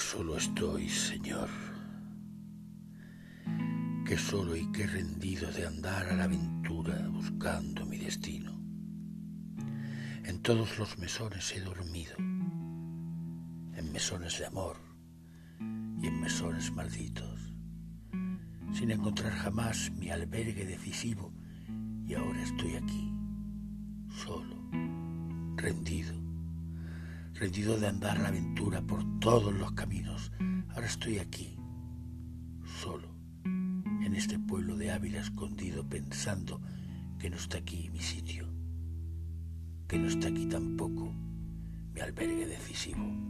solo estoy, Señor, que solo y que rendido de andar a la aventura buscando mi destino. En todos los mesones he dormido, en mesones de amor y en mesones malditos, sin encontrar jamás mi albergue decisivo, y ahora estoy aquí, solo, rendido rendido de andar la aventura por todos los caminos. Ahora estoy aquí, solo, en este pueblo de Ávila escondido, pensando que no está aquí mi sitio, que no está aquí tampoco mi albergue decisivo.